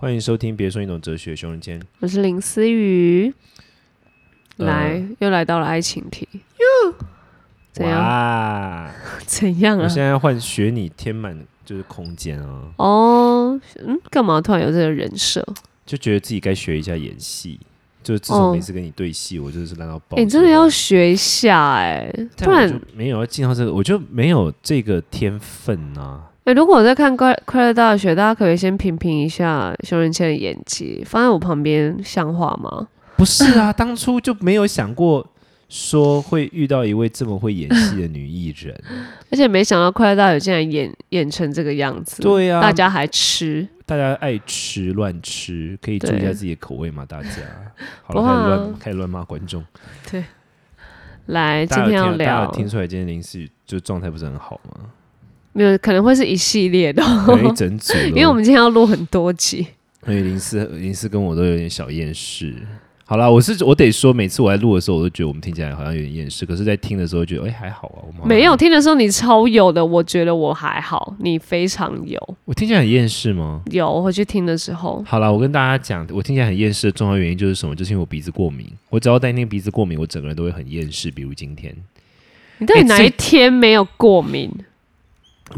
欢迎收听，别说你懂哲学，熊仁谦。我是林思雨，呃来、又来到了爱情题，哟，怎样？哇！怎样啊我现？在换学你填满就是空间啊，哦，嗯，干嘛突然有这个人设？就觉得自己该学一下演戏。就是自哦从每次跟你对戏，我就是烂到爆。哎、你真的要学一下哎、不然没有要进到这个，我就没有这个天分啊。哎、如果我在看快快乐大学，大家可以先评评一下熊仁谦的演技，放在我旁边像话吗？不是啊，当初就没有想过说会遇到一位这么会演戏的女艺人。而且没想到快乐大学竟然演演成这个样子，对啊，大家还吃，大家爱吃乱吃，可以注意一下自己的口味嘛，大家。好不了，开始乱开始乱骂观众。对来，今天要聊，听出来今天林思雨就状态不是很好吗？没有可能会是一系列的，有一整组，因为我们今天要录很多集。所以林思林思跟我都有点小厌世。好啦，我是我得说，每次我在录的时候，我都觉得我们听起来好像有点厌世，可是，在听的时候觉得，哎、还好啊。我们没有，听的时候你超有的，我觉得我还好，你非常有。我听起来很厌世吗？有，我回去听的时候，好啦，我跟大家讲，我听起来很厌世的重要原因就是什么？就是因为我鼻子过敏。我只要带那个鼻子过敏，我整个人都会很厌世。比如今天，你到底哪一天没有过敏？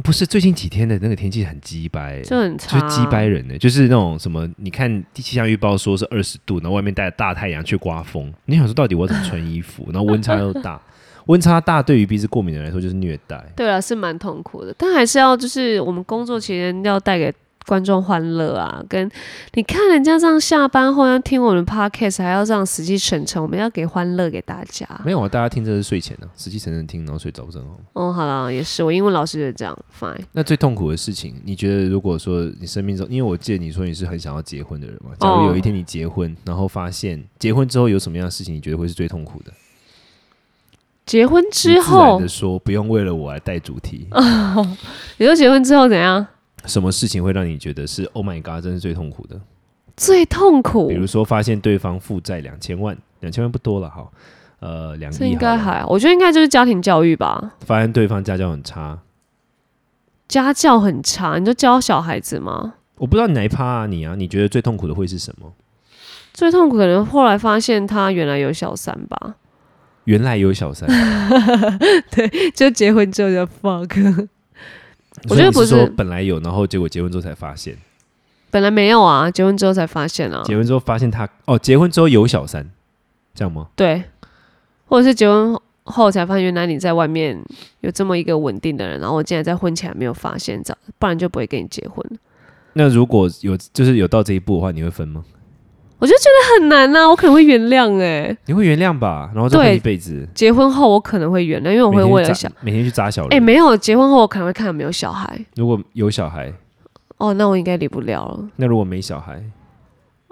不是最近几天的那个天气很鸡掰、就很差，就是鸡掰人呢、就是那种什么，你看气象预报说是二十度，然后外面带着大太阳去刮风，你想说到底我怎么穿衣服？然后温差又大，温差大对于鼻子过敏的人来说就是虐待。对啊，是蛮痛苦的，但还是要就是我们工作期间要带给观众欢乐啊，跟你看人家这样下班后要听我们 podcast，还要这样死气沉沉，我们要给欢乐给大家。没有啊，大家听这是睡前的、死气沉沉听，然后睡着不是很好吗？哦，好了，也是，我英文老师就是这样，fine。那最痛苦的事情，你觉得如果说你生命中，因为我记得你说你是很想要结婚的人嘛，假如有一天你结婚，然后发现结婚之后有什么样的事情，你觉得会是最痛苦的？结婚之后的，说，不用为了我来带主题，你说结婚之后怎样？什么事情会让你觉得是 Oh my God，真是最痛苦的？最痛苦比，如说发现对方负债两千万，两千万不多了哈，呃，两这亿应该还，我觉得应该就是家庭教育吧。发现对方家教很差，家教很差，你就教小孩子吗？我不知道你哪一趴啊，你啊，你觉得最痛苦的会是什么？最痛苦可能后来发现他原来有小三吧，原来有小三，对就结婚之后就 fuck，我觉得不是说本来有，然后结果结婚之后才发现，本来没有啊，结婚之后才发现啊，结婚之后发现他哦，结婚之后有小三，这样吗？对，或者是结婚后才发现原来你在外面有这么一个稳定的人，然后我竟然在婚前还没有发现，这样不然就不会跟你结婚。那如果有就是有到这一步的话，你会分吗？我就觉得很难呐、我可能会原谅哎、你会原谅吧？然后再一辈子，结婚后我可能会原谅，因为我会为了小每天去扎小人。哎、没有结婚后我可能会看有没有小孩如果有小孩，哦，那我应该离不了了。那如果没小孩，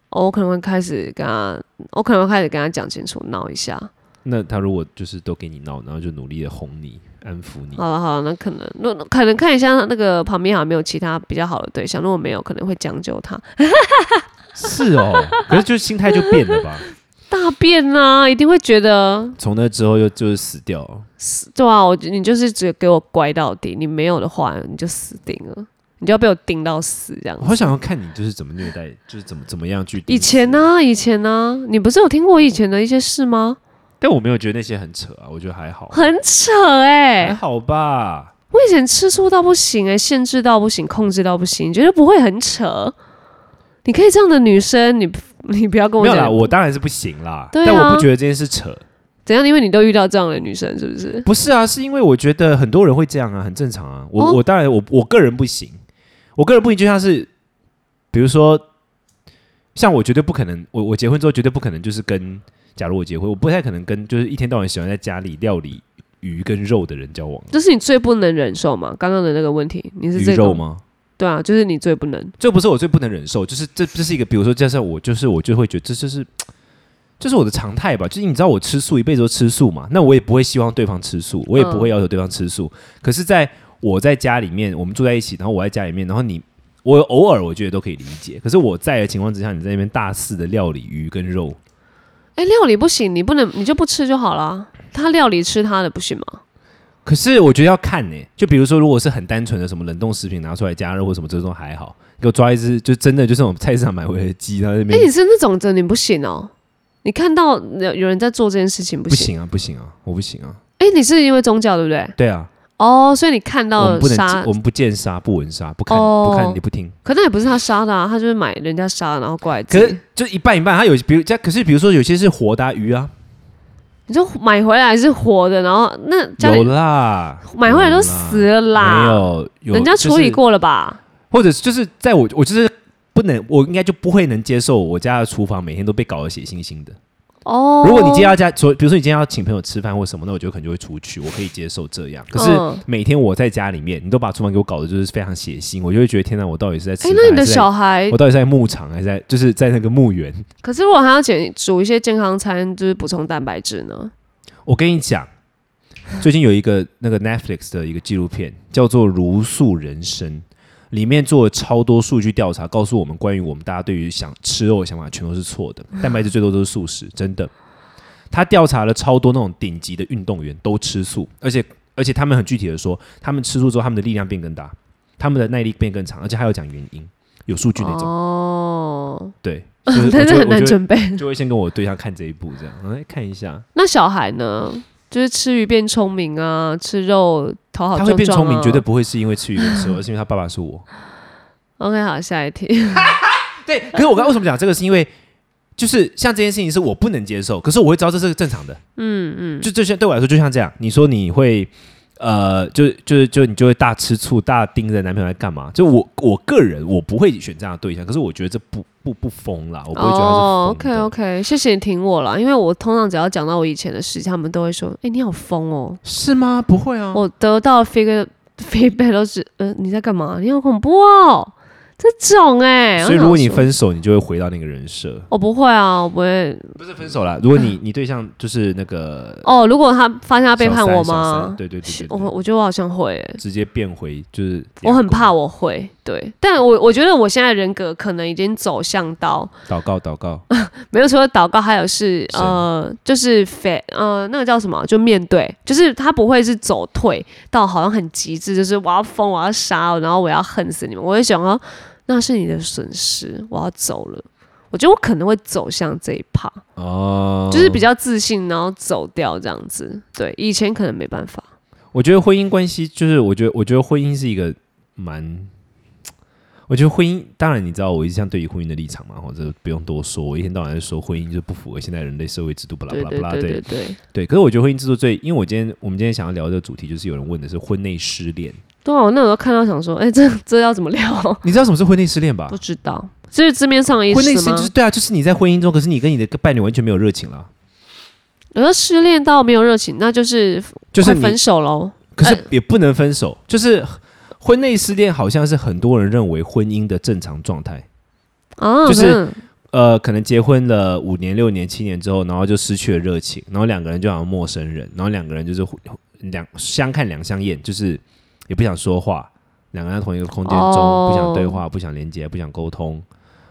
哦，我可能会开始跟他，我可能会开始跟他讲清楚，闹一下。那他如果就是都给你闹，然后就努力的哄你、安抚你，好了好了，那可能那可能看一下那个旁边好像没有其他比较好的对象，如果没有，可能会将就他。是哦，可是就是心态就变了吧？大变啊，一定会觉得从那之后又就是死掉了。对啊，我你就是只给我乖到底，你没有的话你就死定了，你就要被我盯到死这样子。我好想要看你就是怎么虐待，就是怎么怎么样去。以前？呢、以前呢、你不是有听过以前的一些事吗？但我没有觉得那些很扯啊，我觉得还好，很扯哎、还好吧。我以前吃醋到不行哎、限制到不行，控制到不行，你觉得不会很扯？你可以这样的女生，你 你不要跟我没有啦，讲我当然是不行啦，对啊但我不觉得这件事扯。怎样，因为你都遇到这样的女生，是不是？不是啊，是因为我觉得很多人会这样啊，很正常啊。我、哦我当然我我个人不行，我个人不行，就像是比如说，像我绝对不可能，我我结婚之后绝对不可能就是跟，假如我结婚，我不太可能跟就是一天到晚喜欢在家里料理鱼跟肉的人交往。这是你最不能忍受吗？刚刚的那个问题，你是鱼这个？肉吗？对啊，就是你最不能。这不是我最不能忍受，就是这这是一个，比如说，加上我就是我就会觉得这就是 这是我的常态吧，就是你知道我吃素一辈子都吃素嘛，那我也不会希望对方吃素，我也不会要求对方吃素。可是在我在家里面，我们住在一起，然后我在家里面，然后你我偶尔我觉得都可以理解，可是我在的情况之下，你在那边大肆的料理鱼跟肉，哎、料理不行，你不能，你就不吃就好了。他料理吃他的不行吗？可是我觉得要看呢、就比如说，如果是很单纯的什么冷冻食品拿出来加热或什么这种还好，给我抓一只就真的就是我们菜市场买回来的鸡，然后在那哎、边、你是那种的，你不行哦。你看到有有人在做这件事情不行？不行啊，不行啊，我不行啊，哎、你是因为宗教对不对？对啊，哦，所以你看到了杀我，们不见杀不闻杀，不看、哦不看你不听，可那也不是他杀的啊，他就是买人家杀的，然后过来可。是就一半一半，他有比如这可是比如说有些是活的、啊、鱼啊，你就买回来是活的，然后那家有啦，买回来都死了啦，没有，有人家处理、过了吧？就是或者就是在我我就是不能，我应该就不会能接受我家的厨房每天都被搞得血腥腥的。哦，如果你今天要家，所比如说你今天要请朋友吃饭或什么，那我觉得可能就会出去，我可以接受这样。可是嗯每天我在家里面，你都把厨房给我搞得就是非常血腥，我就会觉得天哪，我到底是在吃哎、饭？那你的小孩我，到底是在牧场还是在就是在那个墓园？可是如果还要减煮一些健康餐，就是补充蛋白质呢？我跟你讲，最近有一个那个 Netflix 的一个纪录片叫做《如素人生》，里面做了超多数据调查，告诉我们关于我们大家对于想吃肉的想法全都是错的，蛋白质最多都是素食，真的。他调查了超多那种顶级的运动员都吃素，而且而且他们很具体的说，他们吃素之后，他们的力量变更大，他们的耐力变更长，而且还有讲原因，有数据那种。哦，对，就是我但是很难准备。就会先跟我对象看这一部，这样，来看一下。那小孩呢？就是吃鱼变聪明啊，吃肉头好他。会变聪明，绝对不会是因为吃鱼的时候，而是因为他爸爸是我。OK，好，下一题。对，可是我刚为什么讲这个？是因为就是像这件事情是我不能接受，可是我会知道这是正常的。嗯嗯，就这些对我来说，就像这样，你说你会呃，就就就你就会大吃醋、大盯着男朋友在干嘛？就我我个人我不会选这样的对象，可是我觉得这不不不疯啦，我不会觉得哦疯，OK。OK，谢谢你挺我啦，因为我通常只要讲到我以前的事情，他们都会说：“哎、你好疯哦。是吗？不会啊。我得到的 feedback feedback 都是：“呃，你在干嘛？你好恐怖哦，这种哎、所以如果你分手，你就会回到那个人设。我不会啊，我不会。不是分手啦，如果你你对象就是那个哦，如果他发现他背叛我吗？对对对对我对，我觉得我好像会、欸，直接变回就是我很怕我我会对，但我我觉得我现在人格可能已经走向到祷告祷告，没有除了祷告，还有是是呃，就是非呃那个叫什么，就面对，就是他不会是走退到好像很极致，就是我要疯，我要杀，然后我要恨死你们。我会想说，那是你的损失，我要走了。我觉得我可能会走向这一趴，哦，就是比较自信，然后走掉这样子。对，以前可能没办法。我觉得婚姻关系就是，我觉得我觉得婚姻是一个蛮，我觉得婚姻，当然你知道我一向对于婚姻的立场嘛，或者不用多说，我一天到晚在说婚姻就不符合现在人类社会制度，巴拉巴拉巴拉，对对对对，对。可是我觉得婚姻制度最，因为我今天我们今天想要聊的主题，就是有人问的是婚内失恋，对啊，我那时候看到想说，哎、这这要怎么聊？你知道什么是婚内失恋吧不？知道，这是字面上的意思婚内失就是对啊，就是你在婚姻中，可是你跟你的伴侣完全没有热情了，有的失恋到没有热情，那就是就是分手喽。可是呃也不能分手，就是婚内失恋好像是很多人认为婚姻的正常状态。啊，就是嗯呃，可能结婚了五年、六年、七年之后，然后就失去了热情，然后两个人就好像陌生人，然后两个人就是互两相看两相厌，就是也不想说话，两个人在同一个空间中、哦不想对话、不想连接、不想沟通。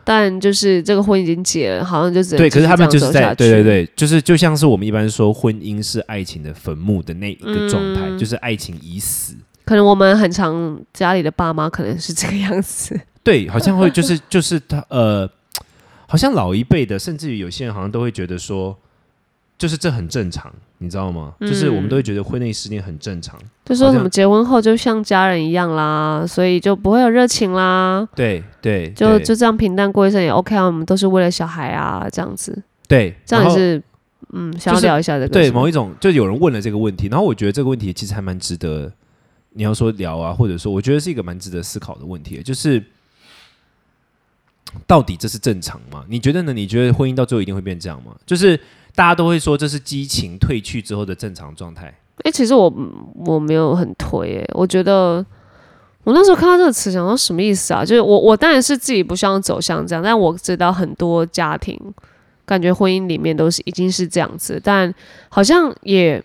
但就是这个婚已经结了，好像就只能对，可是他们就是在对对对，就是就像是我们一般说婚姻是爱情的坟墓的那一个状态，嗯就是爱情已死。可能我们很常家里的爸妈可能是这个样子。对，好像会就是就是他呃，好像老一辈的，甚至于有些人好像都会觉得说，就是这很正常，你知道吗？就是我们都会觉得婚内失恋很正常。就说什么结婚后就像家人一样啦，所以就不会有热情啦，对对，对就就这样平淡过一生也 OK 啊。我们都是为了小孩啊，这样子，对，这样也是嗯，想要聊一下这个是对某一种，就有人问了这个问题，然后我觉得这个问题其实还蛮值得你要说聊啊，或者说我觉得是一个蛮值得思考的问题，就是到底这是正常吗？你觉得呢？你觉得婚姻到最后一定会变这样吗？就是大家都会说这是激情褪去之后的正常状态。哎、其实我我没有很推、欸，我觉得我那时候看到这个词，想说什么意思啊？就是我我当然是自己不希望走向这样，但我知道很多家庭感觉婚姻里面都是已经是这样子，但好像也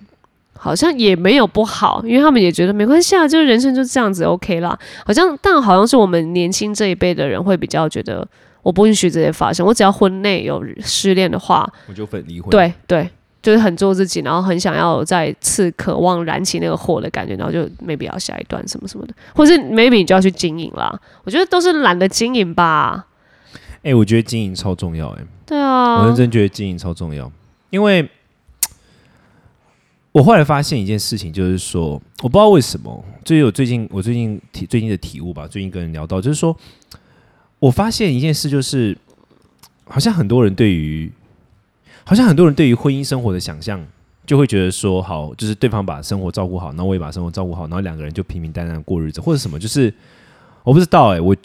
好像也没有不好，因为他们也觉得没关系啊，就是人生就这样子 OK 啦。好像但好像是我们年轻这一辈的人会比较觉得。我不允许这些发生，我只要婚内有失恋的话，我就分离婚。，对对，就是很做自己，然后很想要再次渴望燃起那个火的感觉，然后就 maybe 要下一段什么什么的，或是 maybe 你就要去经营啦。我觉得都是懒得经营吧。哎、我觉得经营超重要、哎。对啊，我认真觉得经营超重要，因为 我后来发现一件事情，就是说，我不知道为什么，就是我最近我最近体最近的体悟吧，最近跟人聊到，就是说我发现一件事，就是好像很多人对于，好像很多人对于婚姻生活的想象，就会觉得说，好，就是对方把生活照顾好，然后我也把生活照顾好，然后两个人就平平淡淡过日子，或者什么，就是我不知道哎、我。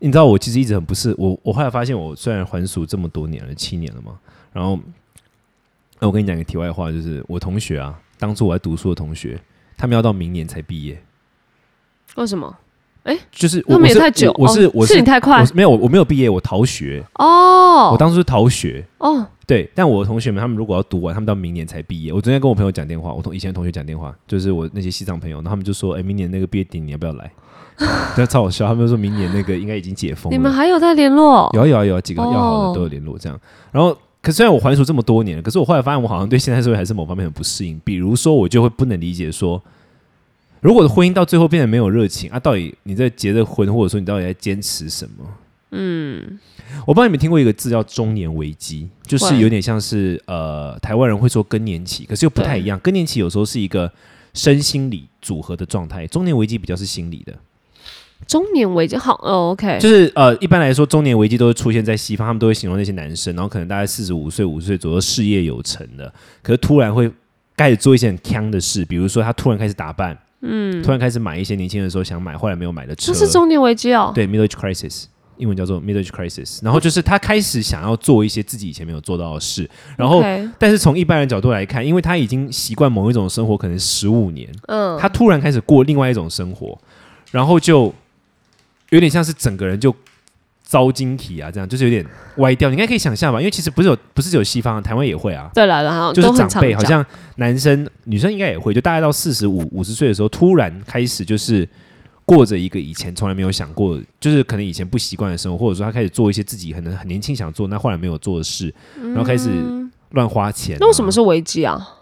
你知道我其实一直很不是我，我后来发现我虽然还俗这么多年了，七年了嘛，然后，那我跟你讲个题外话，就是我同学啊，当初我在读书的同学，他们要到明年才毕业，为什么？就是我那么也太久，我我是哦我是是你太快没有我没有毕业，我逃学，哦。我当初是逃学，哦，对，但我的同学们他们如果要读完，他们到明年才毕业。我昨天跟我朋友讲电话，我同以前的同学讲电话，就是我那些西藏朋友，然后他们就说，哎、明年那个毕业典礼你要不要来？对，超好笑，他们说明年那个应该已经解封了。你们还有在联络？有啊有啊有啊，几个要好哦的都有联络这样。然后，可虽然我还俗这么多年了，可是我后来发现我好像对现在社会还是某方面很不适应。比如说，我就会不能理解说，如果的婚姻到最后变得没有热情啊，到底你在结的婚，或者说你到底在坚持什么？嗯，我不知道你们听过一个字叫中年危机，就是有点像是呃台湾人会说更年期，可是又不太一样。更年期有时候是一个身心理组合的状态，中年危机比较是心理的。中年危机好哦，OK，就是呃，一般来说，中年危机都会出现在西方，他们都会形容那些男生，然后可能大概四十五岁、五十岁左右，事业有成的，可是突然会开始做一些很坑的事，比如说他突然开始打扮，嗯，突然开始买一些年轻的时候想买，后来没有买的车，这是中年危机哦。对 middle age crisis，英文叫做 middle age crisis，然后就是他开始想要做一些自己以前没有做到的事，然后但是从一般人角度来看，因为他已经习惯某一种生活，可能十五年，嗯，他突然开始过另外一种生活，然后就有点像是整个人就遭晶体啊，这样就是有点歪掉。你应该可以想象吧，因为其实不是有不是只有西方，台湾也会啊。对了，然后就是长辈，好像男生、女生应该也会，就大概到四十五、五十岁的时候，突然开始就是过着一个以前从来没有想过，就是可能以前不习惯的生活，或者说他开始做一些自己可能很年轻想做，那后来没有做的事，然后开始乱花钱、啊。那为什么是危机啊？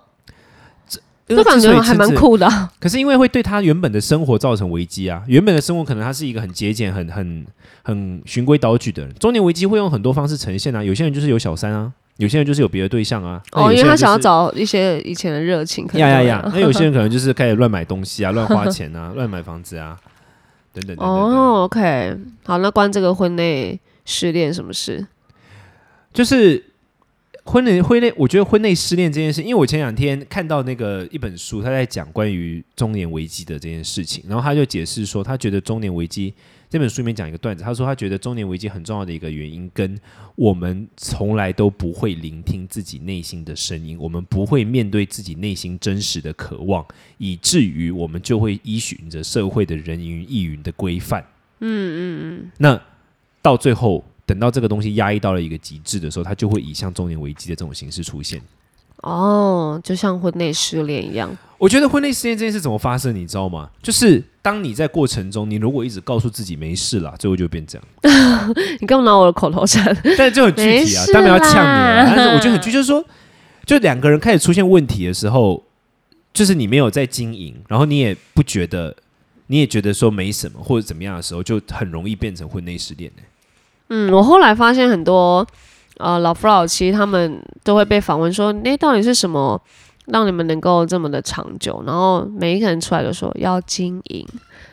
因为就感觉还蛮酷的啊。可是因为会对他原本的生活造成危机啊，原本的生活可能他是一个很节俭、很很很循规蹈矩的人，中年危机会用很多方式呈现啊。有些人就是有小三啊，有些人就是有别的对象啊。那哦，因为他想要找一些以前的热情，可能呀呀呀那有些人 可能就是开始乱买东西啊，乱花钱啊，乱买房子啊，等等等等等。哦，OK，好，那关这个婚内失恋什么事？就是婚内婚内，我觉得婚内失恋这件事，因为我前两天看到那个一本书，他在讲关于中年危机的这件事情，然后他就解释说，他觉得中年危机这本书里面讲一个段子，他说他觉得中年危机很重要的一个原因，跟我们从来都不会聆听自己内心的声音，我们不会面对自己内心真实的渴望，以至于我们就会依循着社会的人云亦云的规范。嗯嗯嗯，那到最后。等到这个东西压抑到了一个极致的时候，它就会以像中年危机的这种形式出现。哦，就像婚内失恋一样。我觉得婚内失恋这件事怎么发生，你知道吗？就是当你在过程中，你如果一直告诉自己没事啦，最后就变这样。你干嘛拿我的口头禅？但是就很具体啊，事当然要呛你但是我觉得很具，就是说，就两个人开始出现问题的时候，就是你没有在经营，然后你也不觉得，你也觉得说没什么或者怎么样的时候，就很容易变成婚内失恋、欸、嗯，我后来发现很多呃老夫老妻他们都会被访问说，那到底是什么让你们能够这么的长久？然后每一个人出来都说要经营，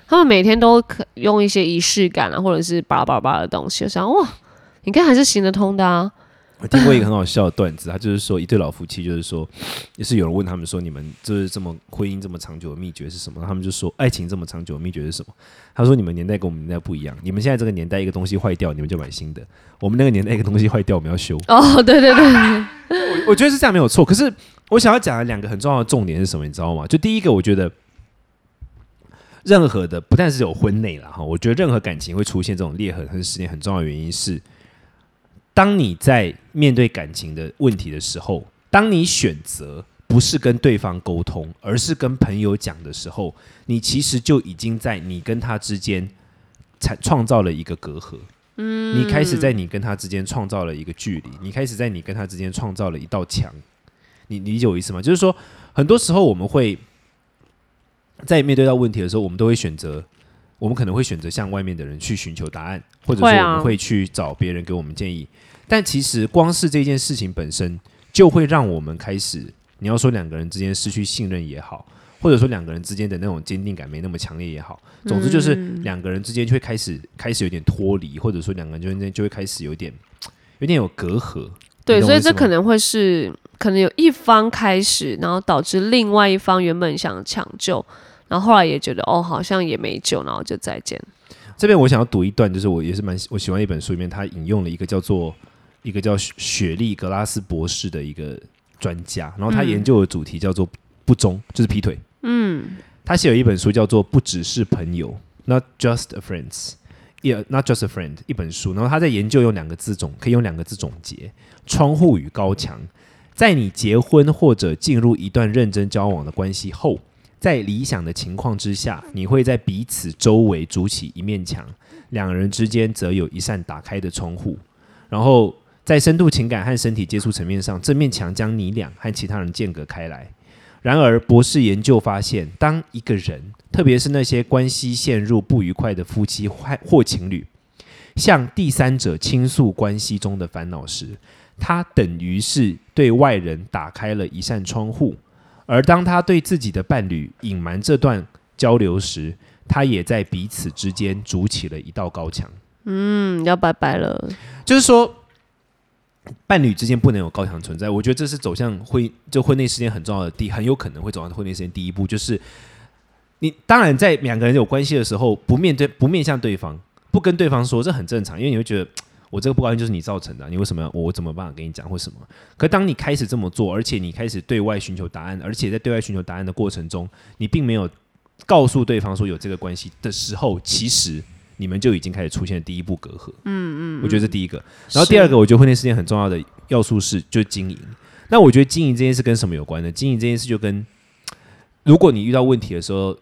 他们每天都可用一些仪式感啊，或者是巴拉巴拉巴拉的东西，我想哇，你看还是行得通的啊。我听过一个很好笑的段子，他就是说一对老夫妻，就是说，也是有人问他们说，你们就是这么婚姻这么长久的秘诀是什么？他们就说，爱情这么长久的秘诀是什么？他说，你们年代跟我们年代不一样，你们现在这个年代一个东西坏掉，你们就买新的；我们那个年代一个东西坏掉，我们要修。哦，对对对，我我觉得是这样没有错，可是我想要讲的两个很重要的重点是什么？你知道吗？就第一个，我觉得任何的不但是有婚内了哈，我觉得任何感情会出现这种裂痕和失恋，很重要的原因是，当你在面对感情的问题的时候，当你选择不是跟对方沟通，而是跟朋友讲的时候，你其实就已经在你跟他之间产创造了一个隔阂。嗯，你开始在你跟他之间创造了一个距离，你开始在你跟他之间创造了一道墙。你理解我意思吗？就是说，很多时候我们会在面对到问题的时候，我们都会选择，我们可能会选择向外面的人去寻求答案，或者说我们会去找别人给我们建议。但其实光是这件事情本身，就会让我们开始，你要说两个人之间失去信任也好，或者说两个人之间的那种坚定感没那么强烈也好，总之就是嗯两个人之间就会开始开始有点脱离，或者说两个人之间就会开始有点有点有隔阂。对，所以这可能会是可能有一方开始，然后导致另外一方原本想抢救，然后后来也觉得哦好像也没救，然后就再见。这边我想要读一段，就是我也是蛮我喜欢一本书里面，他引用了一个叫做一个叫雪雪莉格拉斯博士的一个专家，然后他嗯研究的主题叫做不忠，就是劈腿。嗯，他写了一本书叫做《不只是朋友》（Not Just a Friends）。也 not just a friend 一本书，然后他在研究用两个字总可以用两个字总结：窗户与高墙。在你结婚或者进入一段认真交往的关系后，在理想的情况之下，你会在彼此周围筑起一面墙，两人之间则有一扇打开的窗户。然后在深度情感和身体接触层面上，这面墙将你俩和其他人间隔开来。然而，博士研究发现，当一个人，特别是那些关系陷入不愉快的夫妻或情侣，向第三者倾诉关系中的烦恼时，他等于是对外人打开了一扇窗户；而当他对自己的伴侣隐瞒这段交流时，他也在彼此之间筑起了一道高墙。嗯，要拜拜了。就是说，伴侣之间不能有高墙存在。我觉得这是走向婚就婚内事件很重要的第，很有可能会走向婚内事件第一步，就是你当然在两个人有关系的时候，不面对不面向对方，不跟对方说，这很正常，因为你会觉得。我这个不高兴就是你造成的啊，你为什么要我怎么办法跟你讲或什么？可当你开始这么做，而且你开始对外寻求答案，而且在对外寻求答案的过程中，你并没有告诉对方说有这个关系的时候，其实你们就已经开始出现第一步隔阂。嗯嗯，我觉得这第一个。然后第二个，我觉得婚恋事件很重要的要素是就是经营。那我觉得经营这件事跟什么有关呢？经营这件事就跟如果你遇到问题的时候，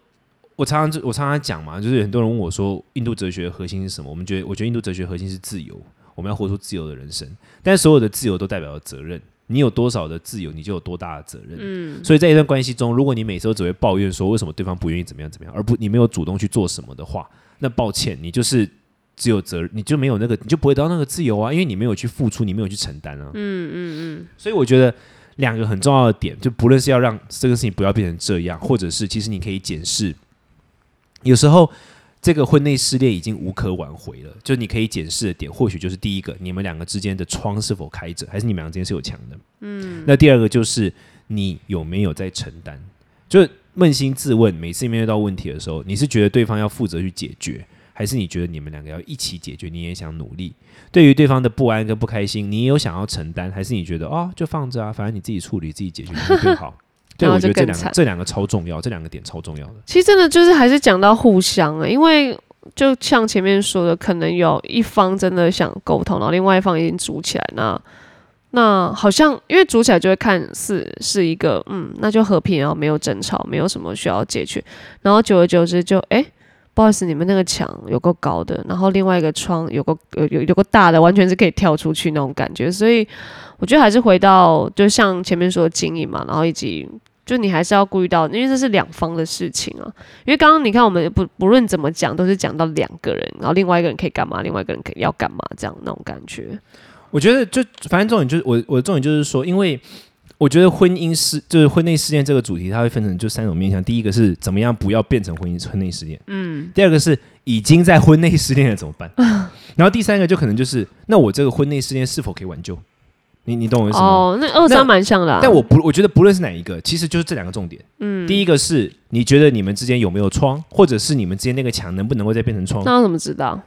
我常常就我常常讲嘛，就是很多人问我说，印度哲学的核心是什么？我们觉得，我觉得印度哲学核心是自由，我们要活出自由的人生。但所有的自由都代表了责任，你有多少的自由，你就有多大的责任。嗯，所以在一段关系中，如果你每次都只会抱怨说为什么对方不愿意怎么样怎么样，而不你没有主动去做什么的话，那抱歉，你就是只有责任，你就没有那个，你就不会得到那个自由啊，因为你没有去付出，你没有去承担啊。嗯嗯嗯，所以我觉得两个很重要的点，就不论是要让这个事情不要变成这样，或者是其实你可以检视，有时候这个婚内失恋已经无可挽回了，就你可以检视的点，或许就是第一个，你们两个之间的窗是否开着，还是你们两个之间是有墙的。嗯，那第二个就是你有没有在承担，就扪心自问，每次面对到问题的时候，你是觉得对方要负责去解决，还是你觉得你们两个要一起解决，你也想努力？对于对方的不安跟不开心，你也有想要承担，还是你觉得哦就放着啊，反正你自己处理、自己解决，你会更好？对，我觉得这两个这两个超重要，这两个点超重要的。其实真的就是还是讲到互相啊，因为就像前面说的，可能有一方真的想沟通，然后另外一方已经组起来，那那好像因为组起来就会看似是一个嗯，那就和平，然后没有争吵，没有什么需要解决，然后久而久之就哎。不好意思，你们那个墙有够高的，然后另外一个窗有个有有有个大的，完全是可以跳出去那种感觉，所以我觉得还是回到就像前面说的经营嘛，然后以及就你还是要顾虑到，因为这是两方的事情啊。因为刚刚你看，我们不不论怎么讲，都是讲到两个人，然后另外一个人可以干嘛，另外一个人可以要干嘛，这样那种感觉。我觉得就反正重点就是我我的重点就是说，因为我觉得婚姻事就是婚内事件这个主题，它会分成就三种面向。第一个是怎么样不要变成婚姻婚内事件，嗯。第二个是已经在婚内失恋了怎么办？然后第三个就可能就是那我这个婚内事件是否可以挽救？你你懂我意思吗？哦，那二三蛮像的、啊，但我不我觉得不论是哪一个，其实就是这两个重点。嗯，第一个是你觉得你们之间有没有窗，或者是你们之间那个墙能不能够再变成窗？那我怎么知道？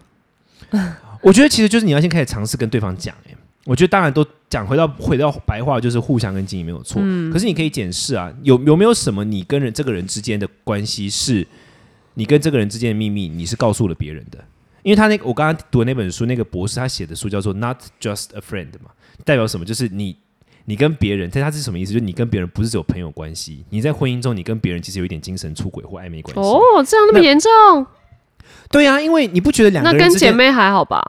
我觉得其实就是你要先开始尝试跟对方讲、欸。我觉得当然都讲回到回到白话，就是互相跟经营没有错。可是你可以检视啊，有有没有什么你跟人这个人之间的关系是，你跟这个人之间的秘密，你是告诉了别人的？因为他那个我刚刚读的那本书，那个博士他写的书叫做《Not Just a Friend》嘛，代表什么？就是你你跟别人，但他是什么意思？就是你跟别人不是只有朋友关系，你在婚姻中，你跟别人其实有一点精神出轨或暧昧关系。哦，这样那么严重？对呀、因为你不觉得两个那人之间跟姐妹还好吧？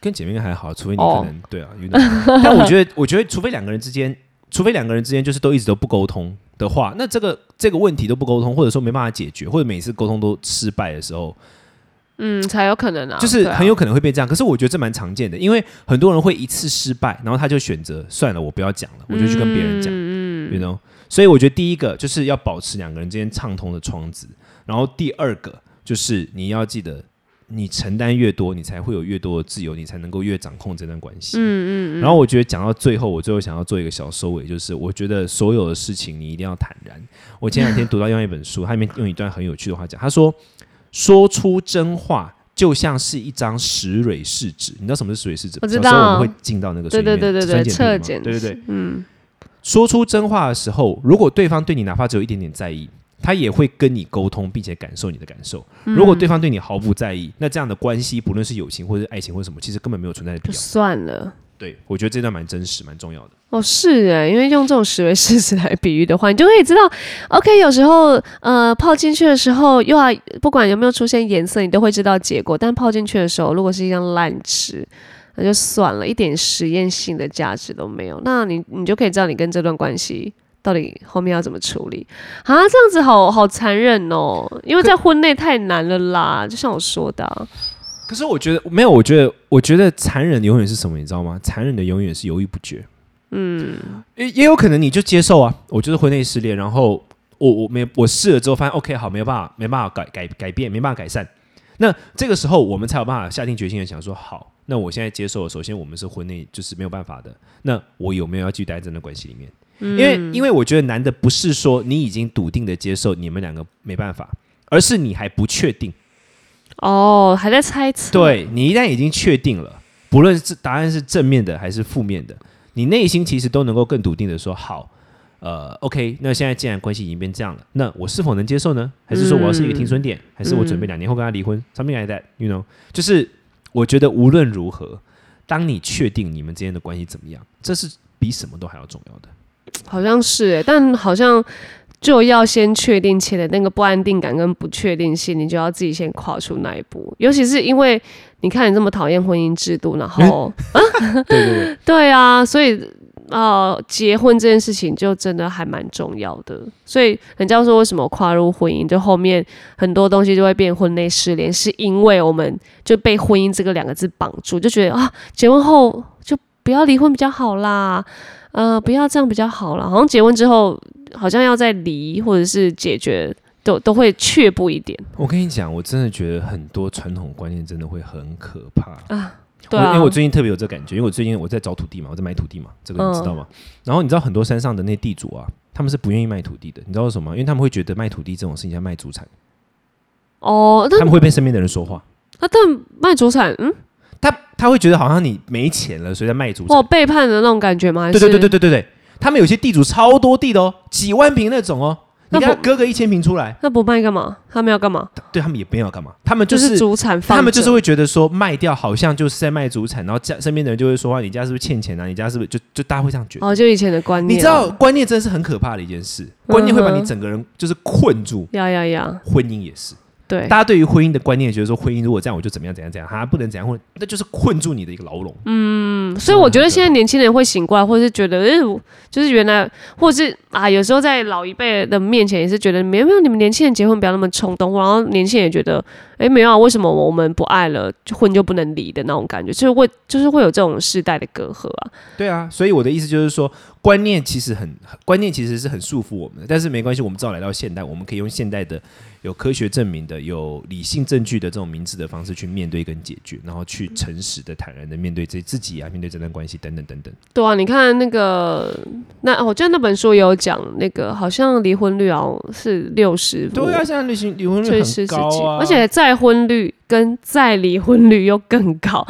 跟姐妹还好，除非你哦可能、对啊，有点。但我觉得，我觉得，除非两个人之间，除非两个人之间就是都一直都不沟通的话，那这个这个问题都不沟通，或者说没办法解决，或者每次沟通都失败的时候，嗯，才有可能啊就是很有可能会被这样。可是我觉得这蛮常见的，因为很多人会一次失败，然后他就选择算了，我不要讲了，我就去跟别人讲。嗯 you know，所以我觉得第一个就是要保持两个人之间畅通的窗子，然后第二个就是你要记得，你承担越多，你才会有越多的自由，你才能够越掌控这段关系。嗯嗯然后我觉得讲到最后，我最后想要做一个小收尾，就是我觉得所有的事情你一定要坦然。我前两天读到另外一本书，它里面用一段很有趣的话讲，他说：“说出真话就像是一张石蕊试纸。你知道什么是石蕊试纸吗？我知小时候我们会进到那个水对里面对对对对，酸碱侧检，品嘛对对对。嗯，说出真话的时候，如果对方对你哪怕只有一点点在意，他也会跟你沟通，并且感受你的感受。嗯如果对方对你毫不在意，那这样的关系，不论是友情或者是爱情或者什么，其实根本没有存在的必就要。算了。对我觉得这段蛮真实、蛮重要的。哦，是哎，因为用这种实为事实来比喻的话，你就可以知道，OK，有时候呃泡进去的时候，又要不管有没有出现颜色，你都会知道结果。但泡进去的时候，如果是一张烂纸，那就算了，一点实验性的价值都没有。那你你就可以知道你跟这段关系到底后面要怎么处理啊？这样子好好残忍哦，因为在婚内太难了啦，就像我说的啊、可是我觉得没有，我觉得我觉得残忍的永远是什么，你知道吗？残忍的永远是犹豫不决。嗯，也也有可能你就接受啊，我就是婚内失恋，然后我我没我试了之后发现 OK 好，没有办法没办法改改改变，没办法改善。那这个时候我们才有办法下定决心的想说，好，那我现在接受了，首先我们是婚内就是没有办法的，那我有没有要继续待在这段关系里面？因为因为我觉得难的不是说你已经笃定的接受你们两个没办法，而是你还不确定。哦，还在猜测，对你一旦已经确定了，不论是答案是正面的还是负面的，你内心其实都能够更笃定的说好。呃，OK，那现在既然关系已经变这样了，那我是否能接受呢？还是说我要是一个停损点，还是我准备两年后跟他离婚、s o m e t h i n g like that，you know？就是我觉得无论如何，当你确定你们之间的关系怎么样，这是比什么都还要重要的。好像是哎，但好像就要先确定前的那个不安定感跟不确定性，你就要自己先跨出那一步。尤其是因为你看你这么讨厌婚姻制度，然后 对对对，对啊，所以呃，结婚这件事情就真的还蛮重要的。所以人家说为什么跨入婚姻，就后面很多东西就会变婚内失联，是因为我们就被婚姻这个两个字绑住，就觉得啊，结婚后就不要离婚比较好啦，呃，不要这样比较好了。好像结婚之后，好像要再离或者是解决，都都会却步一点我跟你讲，我真的觉得很多传统观念真的会很可怕。啊。对啊，因为我最近特别有这感觉，因为我最近我在找土地嘛，我在买土地嘛，这个你知道吗？然后你知道很多山上的那地主啊，他们是不愿意卖土地的，你知道为什么？因为他们会觉得卖土地这种事情像卖祖产，哦，他们会被身边的人说话，那但卖祖产，嗯，他他会觉得好像你没钱了，所以在卖祖产哦。背叛的那种感觉吗？对对对对对对对，他们有些地主超多地的哦，几万平那种哦，你给割个一千平出来，那不卖干嘛？他们要干嘛？对他们也没有要干嘛，他们就就是主产放，他们就是会觉得说卖掉好像就是在卖祖产，然后家身边的人就会说话，你家是不是欠钱啊？你家是不是就就大家会这样觉得？哦，就以前的观念啊，你知道观念真的是很可怕的一件事，观念会把你整个人就是困住，呀呀呀，婚姻也是。对，大家对于婚姻的观念觉得说，婚姻如果这样我就怎么样怎样怎样，哈不能怎样，或那就是困住你的一个牢笼。嗯，所以我觉得现在年轻人会醒过来，或是觉得，哎、我就是原来，或是啊，有时候在老一辈的面前也是觉得，没有没有，你们年轻人结婚不要那么冲动，然后年轻人也觉得，哎、没有啊，为什么我们不爱了，就婚就不能离的那种感觉，就是会就是会有这种世代的隔阂啊。对啊，所以我的意思就是说，观念其实很观念其实是很束缚我们的，但是没关系，我们至少来到现代，我们可以用现代的有科学证明的、有理性证据的这种明智的方式去面对跟解决，然后去诚实的、坦然的面对这自己啊，面对这段关系等等等等。对啊，你看那个，那我记得那本书也有讲，那个好像离婚率啊是六十，对啊，现在离婚离婚率是很高啊，而且再婚率跟再离婚率又更高。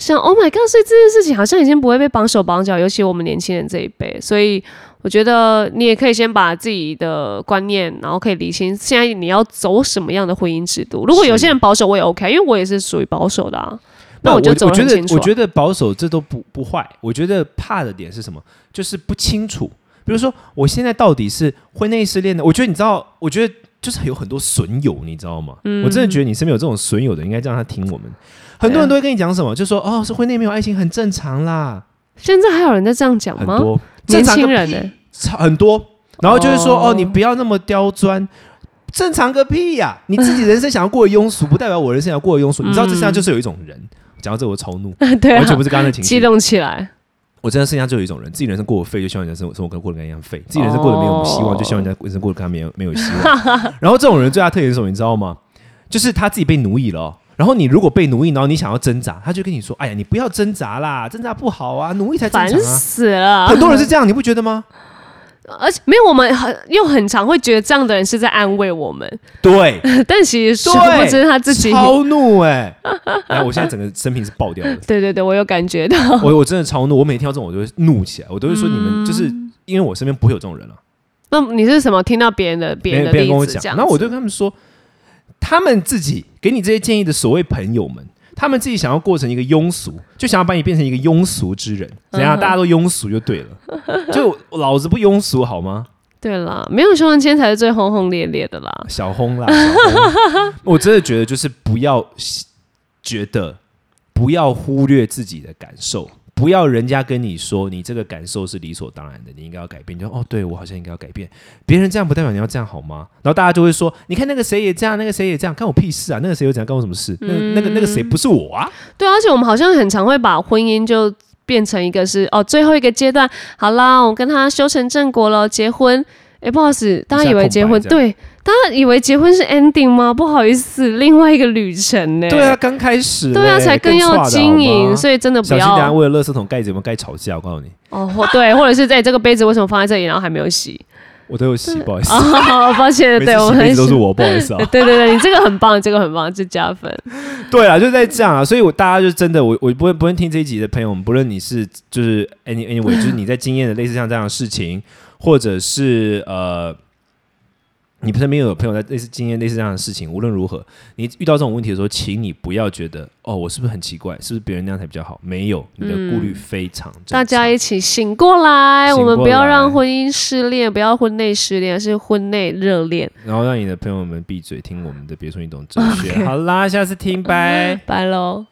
对啊，像 Oh my God，所以这件事情好像已经不会被绑手绑脚，尤其我们年轻人这一辈。所以我觉得你也可以先把自己的观念，然后可以理清现在你要走什么样的婚姻制度。如果有些人保守，我也 OK，因为我也是属于保守的啊。那我就走我觉得得很清楚啊、我觉得保守这都不不坏，我觉得怕的点是什么？就是不清楚。比如说，我现在到底是婚内失恋的？我觉得你知道，我觉得就是有很多损友，你知道吗？嗯我真的觉得你身边有这种损友的，应该让他听我们。很多人都会跟你讲什么，就说哦，是婚内没有爱情很正常啦，现在还有人在这样讲吗？很多。年正常个轻人呢？超很多，然后就是说哦哦你不要那么刁钻。正常个屁呀、你自己人生想要过得庸俗，不代表我人生想要过得庸俗。你知道这世界上就是有一种人，讲到这我超怒，对啊完全不，是刚刚的情绪。激动起来。我真的世界上就有一种人，自己人生过得废，就希望人家生活生活跟过得跟他一样废；自己人生过得没有希望，哦就希望人家人生过得跟他没有没有希望。然后这种人最大特点是什么？你知道吗？就是他自己被奴役了哦、然后你如果被奴役，然后你想要挣扎，他就跟你说：“哎呀，你不要挣扎啦，挣扎不好啊，奴役才正烦常啊。死了！”很多人是这样，你不觉得吗？而且没有，我们很又很常会觉得这样的人是在安慰我们，对，但其实殊对不知他自己。超怒 哎、然后我现在整个生平是爆掉的，对对对，我有感觉到。我我真的超怒，我每天听到这种我就会怒起来，我都会说你们就是嗯因为我身边不会有这种人了、那你是什么？听到别人的别人的别人跟我讲，例子这样子？然后我就跟他们说，他们自己给你这些建议的所谓朋友们，他们自己想要过成一个庸俗，就想要把你变成一个庸俗之人，怎样？嗯大家都庸俗就对了，就老子不庸俗好吗？对啦，没有胸针签才是最轰轰烈烈的啦。小轰啦，我真的觉得就是不要觉得，不要忽略自己的感受，不要人家跟你说你这个感受是理所当然的，你应该要改变。你就哦，对我好像应该要改变。别人这样不代表你要这样好吗？然后大家就会说，你看那个谁也这样，那个谁也这样，干我屁事啊！那个谁又怎样，干我什么事？那个、那个那个谁不是我啊？对啊，而且我们好像很常会把婚姻就变成一个是哦，最后一个阶段，好啦，我跟他修成正果了，结婚。哎，不好意思，大家以为结婚对，大家以为结婚是 ending 吗？不好意思，另外一个旅程呢。对啊，，刚开始、对啊，欸才更要经营，所以真的不要小心等下要为了垃圾桶盖子有没有盖吵架？我告诉你，哦，或对，或者是在这个杯子为什么放在这里，然后还没有洗？我都有洗，不好意思，哦，抱歉，对我很都是我，不好意思啊。对对对，你这个很棒，这个很棒，这加分。对啊，就在这样啊，所以我大家就真的，我我不会不会听这一集的朋友们，不论你是就是 any anyway，就是你在经验的类似像这样的事情，或者是呃，你身边有朋友在类似经验类似这样的事情，无论如何，你遇到这种问题的时候，请你不要觉得哦，我是不是很奇怪，是不是别人那样才比较好？没有，你的顾虑非常正常。大家一起醒过来，我们不要让婚姻失恋，不要婚内失恋，是婚内热恋。然后让你的朋友们闭嘴，听我们的，别说你懂哲学。好啦，下次听，拜。拜喽。